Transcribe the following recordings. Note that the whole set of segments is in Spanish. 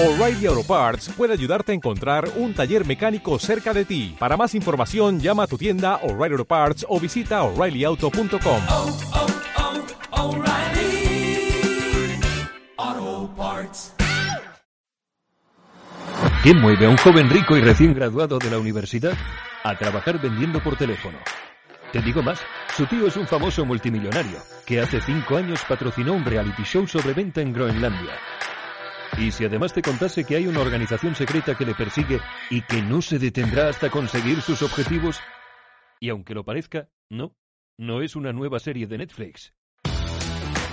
O'Reilly Auto Parts puede ayudarte a encontrar un taller mecánico cerca de ti. Para más información, llama a tu tienda O'Reilly Auto Parts o visita oreillyauto.com. oh, oh, Parts. ¿Qué mueve a un joven rico y recién graduado de la universidad a trabajar vendiendo por teléfono? Te digo más, su tío es un famoso multimillonario que hace cinco años patrocinó un reality show sobre venta en Groenlandia. Y si además te contase que hay una organización secreta que le persigue y que no se detendrá hasta conseguir sus objetivos, y aunque lo parezca, no, no es una nueva serie de Netflix.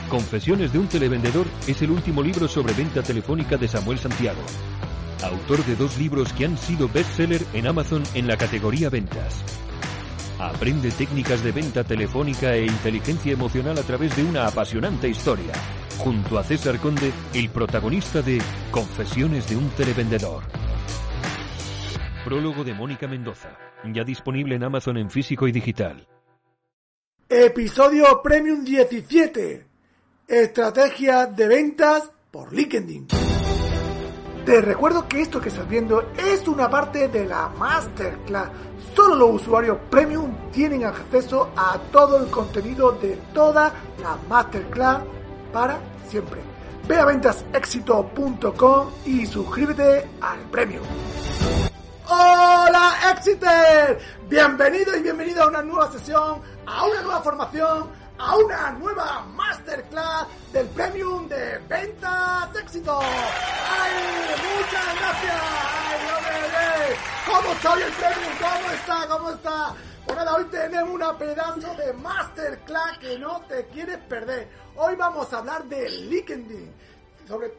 Confesiones de un televendedor es el último libro sobre venta telefónica de Samuel Santiago, autor de dos libros que han sido bestseller en Amazon en la categoría ventas. Aprende técnicas de venta telefónica e inteligencia emocional a través de una apasionante historia, junto a César Conde, el protagonista de Confesiones de un televendedor. Prólogo de Mónica Mendoza, ya disponible en Amazon en físico y digital. Episodio Premium 17. Estrategia de ventas por LinkedIn. Te recuerdo que esto que estás viendo es una parte de la Masterclass. Solo los usuarios Premium tienen acceso a todo el contenido de toda la Masterclass para siempre. Ve a ventasexito.com y suscríbete al Premium. ¡Hola, Exeter! Bienvenido y bienvenida a una nueva sesión, a una nueva formación, a una nueva masterclass del Premium de Ventas Éxito. ¡Ay, muchas gracias! ¿Cómo está hoy el Premium? ¿Cómo está? ¿Cómo está? Pues nada, hoy tenemos una pedazo de masterclass que no te quieres perder. Hoy vamos a hablar de LinkedIn.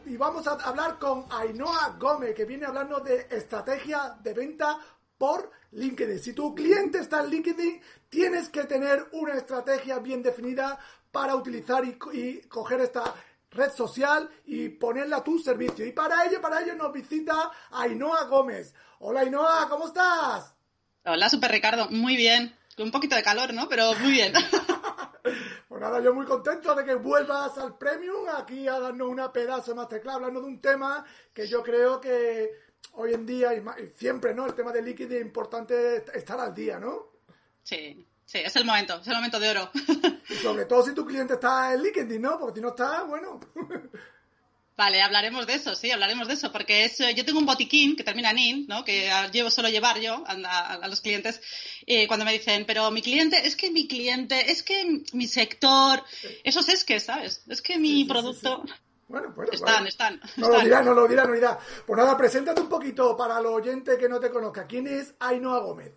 Y vamos a hablar con Ainhoa Gómez, que viene hablando de estrategia de venta por LinkedIn. Si tu cliente está en LinkedIn, tienes que tener una estrategia bien definida para utilizar y, y coger esta red social y ponerla a tu servicio. Y para ello, para ello nos visita Ainhoa Gómez. Hola Ainhoa, ¿cómo estás? Hola, Super Ricardo. Muy bien. Con un poquito de calor, ¿no? Pero muy bien. Pues nada, yo muy contento de que vuelvas al Premium aquí a darnos una pedazo de masterclass hablando de un tema que yo creo que hoy en día y siempre, ¿no? El tema del líquido es importante estar al día, ¿no? Sí, sí, es el momento, es el momento de oro. Y sobre todo si tu cliente está en LinkedIn, ¿no? Porque si no está, bueno. Vale, hablaremos de eso, sí, hablaremos de eso, porque es, eh, yo tengo un botiquín que termina en in, ¿no? Que llevo solo llevar yo a, a- a los clientes eh, cuando me dicen, pero mi cliente, es que mi cliente, es que mi sector, esos es que, ¿sabes? Es que mi Sí, sí, sí, producto, Bueno, bueno. están, vale. están, No lo están. dirá, no lo dirá, no lo dirá. Pues nada, preséntate un poquito para los oyentes que no te conozcan. ¿Quién es Ainhoa Gómez?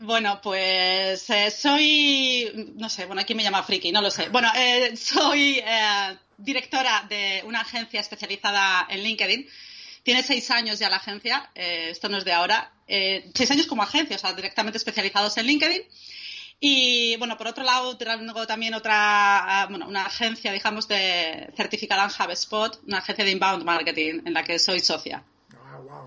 Bueno, pues eh, soy, no sé, bueno, aquí me llama friki, no lo sé. Bueno, eh, soy eh, directora de una agencia especializada en LinkedIn. Tiene seis años ya la agencia, eh, esto no es de ahora. Seis años como agencia, o sea, directamente especializados en LinkedIn. Y bueno, por otro lado, tengo también otra, ah, bueno, una agencia, digamos, de certificada en HubSpot, una agencia de inbound marketing en la que soy socia.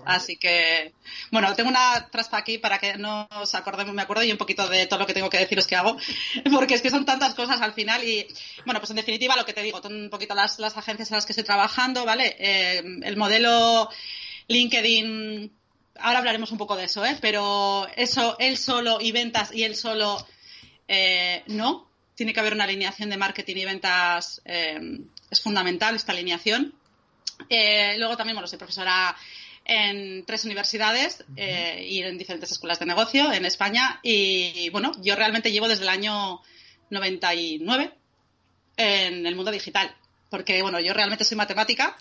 Así que, bueno, tengo una traspa aquí para que no os acordemos, me acuerdo y un poquito de todo lo que tengo que deciros que hago, porque es que son tantas cosas al final y, bueno, pues en definitiva lo que te digo, un poquito las, las agencias en las que estoy trabajando, ¿vale? Eh, el modelo LinkedIn, ahora hablaremos un poco de eso, ¿eh? Pero eso, él solo y ventas y él solo, eh, no. Tiene que haber una alineación de marketing y ventas, eh, es fundamental esta alineación. Eh, luego también, bueno, soy profesora en tres universidades eh, y en diferentes escuelas de negocio en España. Y bueno, yo realmente llevo desde el año 99 en el mundo digital. Porque, bueno, yo realmente soy matemática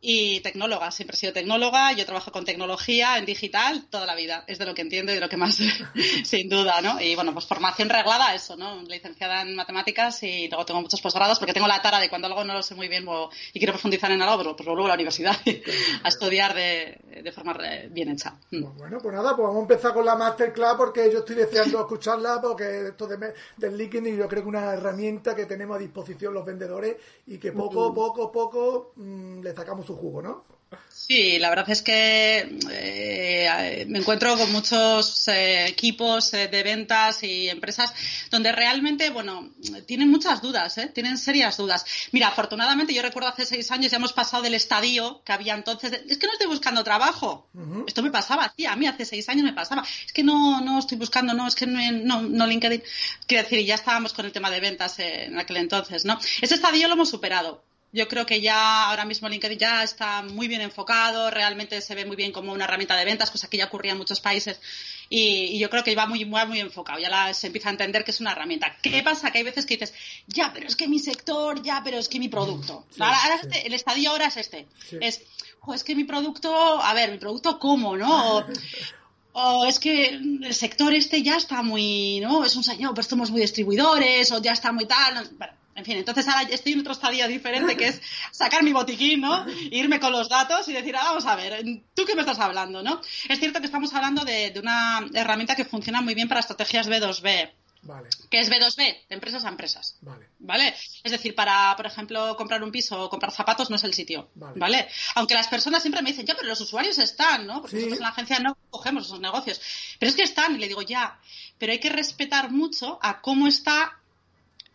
y tecnóloga. Siempre he sido tecnóloga. Yo trabajo con tecnología en digital toda la vida. Es de lo que entiendo y de lo que más, sin duda, ¿no? Y bueno, pues formación reglada, eso, ¿no? Licenciada en matemáticas y luego tengo muchos posgrados porque tengo la tara de cuando algo no lo sé muy bien y quiero profundizar en algo, pues, pues vuelvo a la universidad a estudiar de, de forma bien hecha. Mm. Pues bueno, pues nada, pues vamos a empezar con la masterclass porque yo estoy deseando escucharla porque esto de del LinkedIn yo creo que es una herramienta que tenemos a disposición los vendedores y que poco, poco, poco mm, le sacamos su jugo, ¿no? Sí, la verdad es que eh, me encuentro con muchos eh, equipos eh, de ventas y empresas donde realmente, bueno, tienen muchas dudas, ¿eh? tienen serias dudas. Mira, afortunadamente yo recuerdo hace seis años ya hemos pasado del estadio que había entonces. de, es que no estoy buscando trabajo. Esto me pasaba, tía, a mí hace seis años me pasaba. Es que no, no estoy buscando, no, es que no, no, no LinkedIn. Quiero decir, ya estábamos con el tema de ventas en aquel entonces, ¿no? Ese estadio lo hemos superado. Yo creo que ya ahora mismo LinkedIn ya está muy bien enfocado, realmente se ve muy bien como una herramienta de ventas, cosa que ya ocurría en muchos países. Y, y yo creo que va muy, muy, muy enfocado, ya la- se empieza a entender que es una herramienta. ¿Qué pasa? Que hay veces que dices, ya, pero es que mi sector, ya, pero es que mi producto. Sí, ahora, ahora sí. este- el estadio ahora es este. Sí. Es, "Jo, es que mi producto, a ver, mi producto cómo, ¿no? O, o es que el sector este ya está muy, ¿no? Es un señor, pues somos muy distribuidores, o ya está muy tal. no- bueno, en fin, entonces ahora estoy en otro estadio diferente que es sacar mi botiquín, ¿no? Irme con los datos y decir, ah, vamos a ver, ¿tú qué me estás hablando, no? Es cierto que estamos hablando de, de una herramienta que funciona muy bien para estrategias B2B. Vale, ¿Qué es B2B? De empresas a empresas. vale. ¿Vale? Es decir, para, por ejemplo, comprar un piso o comprar zapatos no es el sitio. Vale. Vale. Aunque las personas siempre me dicen, ya, pero los usuarios están, ¿no? Porque Sí. nosotros en la agencia no cogemos esos negocios. Pero es que están, y le digo, ya. Pero hay que respetar mucho a cómo están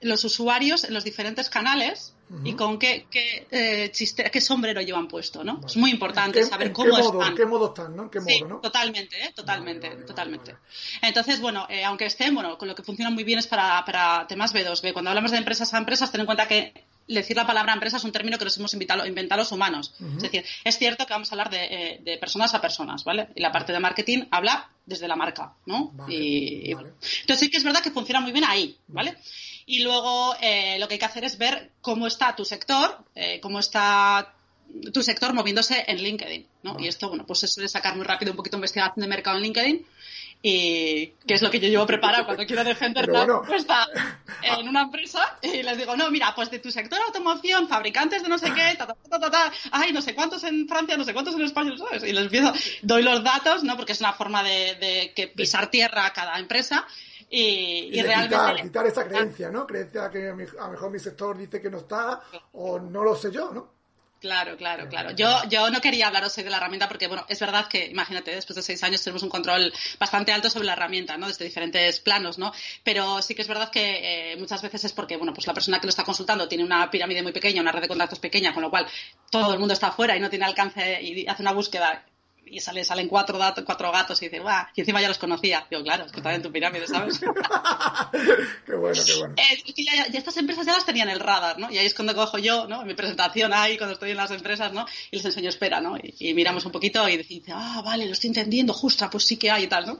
los usuarios en los diferentes canales y con qué, qué, eh, chiste- qué sombrero llevan puesto, ¿no? Es muy importante ¿En qué- saber cómo qué modo, están. ¿En qué modo están, no? ¿En qué Sí, modo, no? totalmente, ¿eh? totalmente, Vale, vale, totalmente. Entonces, bueno, eh, aunque estén, bueno, con lo que funciona muy bien es para, para temas B2B. Cuando hablamos de empresas a empresas, ten en cuenta que decir la palabra empresa es un término que nos hemos inventado, inventado los humanos. Es decir, es cierto que vamos a hablar de, eh, de personas a personas, ¿vale? Y la parte de marketing habla desde la marca, ¿no? Vale, y, vale. entonces sí que es verdad que funciona muy bien ahí, ¿vale? Y luego eh, lo que hay que hacer es ver cómo está tu sector, eh, cómo está tu sector moviéndose en LinkedIn, ¿no? Y esto, bueno, pues se suele sacar muy rápido un poquito de investigación de mercado en LinkedIn y que es lo que yo llevo preparado cuando quiero defender una bueno. propuesta en una empresa y les digo, no, mira, pues de tu sector automoción, fabricantes de no sé qué, ta, ta, ta, ta, ta, ay, no sé cuántos en Francia, no sé cuántos en España, ¿sabes? Y les empiezo, doy los datos, ¿no? Porque es una forma de, de que pisar tierra a cada empresa y, Y, realmente... quitar, quitar esa creencia, ¿no? Creencia que a, lo mejor mi sector dice que no está o no lo sé yo, ¿no? Claro, claro, claro. Yo, yo no quería hablaros hoy de la herramienta porque, bueno, es verdad que, imagínate, después de seis años tenemos un control bastante alto sobre la herramienta, ¿no? Desde diferentes planos, ¿no? Pero sí que es verdad que eh, muchas veces es porque, bueno, pues la persona que lo está consultando tiene una pirámide muy pequeña, una red de contactos pequeña, con lo cual todo el mundo está afuera y no tiene alcance y hace una búsqueda y sale, salen cuatro, datos, cuatro gatos y dice, ¡guau! Y encima ya los conocía. Digo, claro, es que están en tu pirámide, ¿sabes? qué bueno, qué bueno. Eh, es que ya, ya estas empresas ya las tenían en el radar, ¿no? Y ahí es cuando cojo yo, ¿no? En mi presentación ahí, cuando estoy en las empresas, ¿no? Y les enseño espera, ¿no? Y, y miramos un poquito y dice, ah, vale, lo estoy entendiendo, justa, pues sí que hay y tal, ¿no?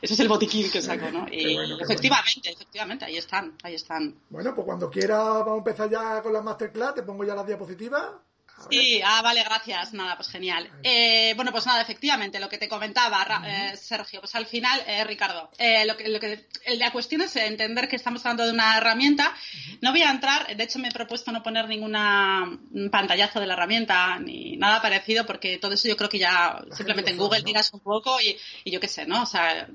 Ese es el botiquín que saco, ¿no? Y bueno, efectivamente, efectivamente, ahí están, ahí están. Bueno, pues cuando quiera vamos a empezar ya con la masterclass, te pongo ya las diapositivas. Sí, ah, vale, gracias. Nada, pues genial. Eh, bueno, pues nada, efectivamente, lo que te comentaba, Ra- eh, Sergio, pues al final, eh, Ricardo, eh, lo que, lo que, el- la cuestión es entender que estamos hablando de una herramienta. No voy a entrar, de hecho me he propuesto no poner ninguna un pantallazo de la herramienta ni nada parecido, porque todo eso yo creo que ya simplemente en Google ¿no? tiras un poco y, y yo qué sé, ¿no? O sea,